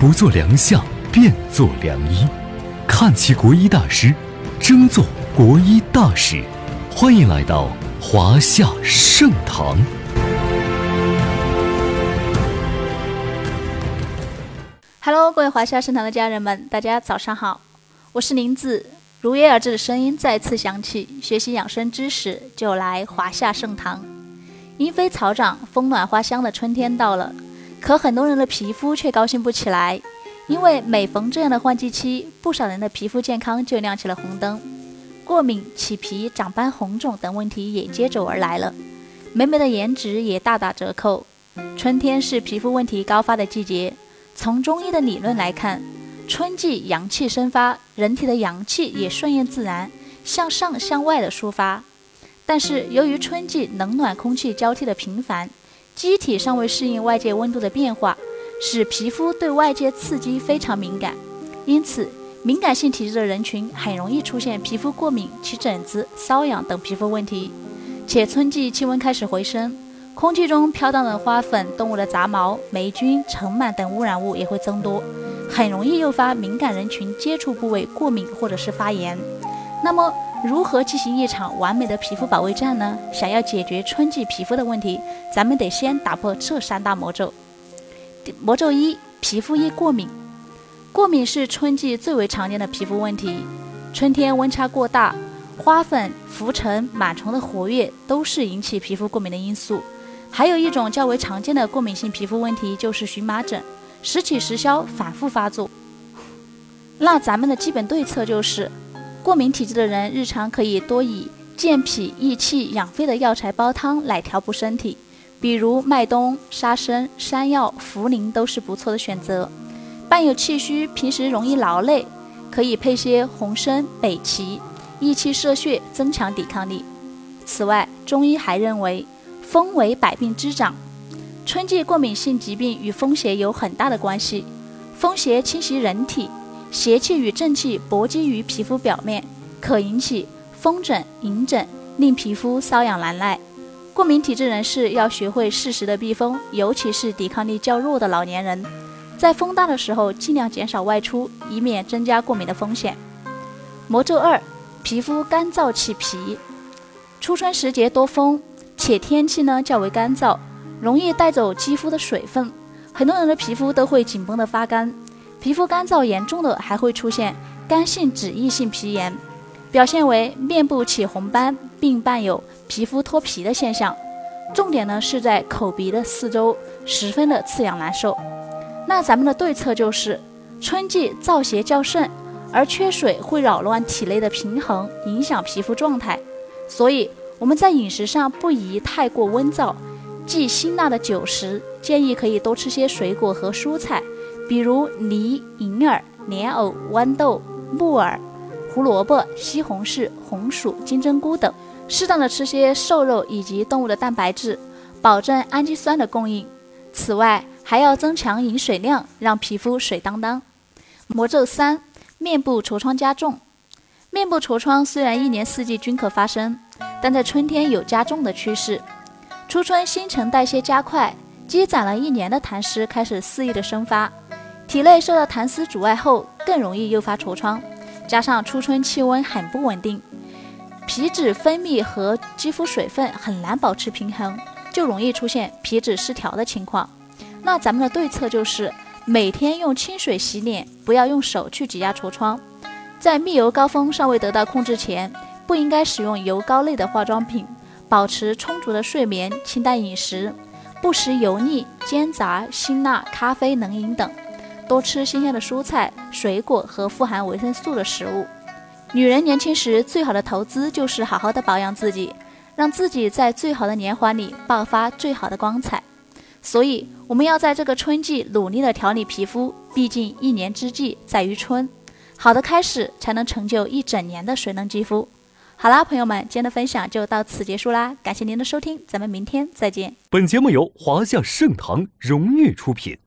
不做良相，便做良医。看齐国医大师，争做国医大使。欢迎来到华夏盛堂。Hello，各位华夏盛堂的家人们，大家早上好，我是林子。如约而至的声音再次响起，学习养生知识就来华夏盛堂。莺飞草长，风暖花香的春天到了，可很多人的皮肤却高兴不起来，因为每逢这样的换季期，不少人的皮肤健康就亮起了红灯，过敏、起皮、长斑、红肿等问题也接踵而来了，美美的颜值也大打折扣。春天是皮肤问题高发的季节。从中医的理论来看，春季阳气生发，人体的阳气也顺应自然向上向外的抒发。但是由于春季冷暖空气交替的频繁，机体尚未适应外界温度的变化，使皮肤对外界刺激非常敏感。因此，敏感性体质的人群很容易出现皮肤过敏、起疹子、瘙痒等皮肤问题。且春季气温开始回升。空气中飘荡的花粉、动物的杂毛、霉菌、尘螨等污染物也会增多，很容易诱发敏感人群接触部位过敏或者是发炎。那么，如何进行一场完美的皮肤保卫战呢？想要解决春季皮肤的问题，咱们得先打破这三大魔咒。魔咒一：皮肤易过敏。过敏是春季最为常见的皮肤问题。春天温差过大，花粉、浮尘、螨虫的活跃都是引起皮肤过敏的因素。还有一种较为常见的过敏性皮肤问题，就是荨麻疹，时起时消，反复发作。那咱们的基本对策就是，过敏体质的人日常可以多以健脾益气、养肺的药材煲汤来调补身体，比如麦冬、沙参、山药、茯苓都是不错的选择。伴有气虚，平时容易劳累，可以配些红参、北芪，益气摄血，增强抵抗力。此外，中医还认为。风为百病之长，春季过敏性疾病与风邪有很大的关系。风邪侵袭人体，邪气与正气搏击于皮肤表面，可引起风疹、隐疹，令皮肤瘙痒难耐。过敏体质人士要学会适时的避风，尤其是抵抗力较弱的老年人，在风大的时候尽量减少外出，以免增加过敏的风险。魔咒二：皮肤干燥起皮。初春时节多风。且天气呢较为干燥，容易带走肌肤的水分，很多人的皮肤都会紧绷的发干。皮肤干燥严重的还会出现干性脂溢性皮炎，表现为面部起红斑，并伴有皮肤脱皮的现象。重点呢是在口鼻的四周，十分的刺痒难受。那咱们的对策就是，春季燥邪较盛，而缺水会扰乱体内的平衡，影响皮肤状态，所以。我们在饮食上不宜太过温燥，忌辛辣的酒食，建议可以多吃些水果和蔬菜，比如梨、银耳、莲藕、豌豆、木耳、胡萝卜、西红柿、红薯、金针菇等，适当的吃些瘦肉以及动物的蛋白质，保证氨基酸的供应。此外，还要增强饮水量，让皮肤水当当。魔咒三：面部痤疮加重。面部痤疮虽然一年四季均可发生。但在春天有加重的趋势，初春新陈代谢加快，积攒了一年的痰湿开始肆意的生发，体内受到痰湿阻碍后，更容易诱发痤疮。加上初春气温很不稳定，皮脂分泌和肌肤水分很难保持平衡，就容易出现皮脂失调的情况。那咱们的对策就是每天用清水洗脸，不要用手去挤压痤疮。在泌油高峰尚未得到控制前。不应该使用油膏类的化妆品，保持充足的睡眠，清淡饮食，不食油腻、煎炸、辛辣、咖啡、冷饮等，多吃新鲜的蔬菜、水果和富含维生素的食物。女人年轻时最好的投资就是好好的保养自己，让自己在最好的年华里爆发最好的光彩。所以，我们要在这个春季努力的调理皮肤，毕竟一年之计在于春，好的开始才能成就一整年的水嫩肌肤。好啦，朋友们，今天的分享就到此结束啦，感谢您的收听，咱们明天再见。本节目由华夏盛唐荣誉出品。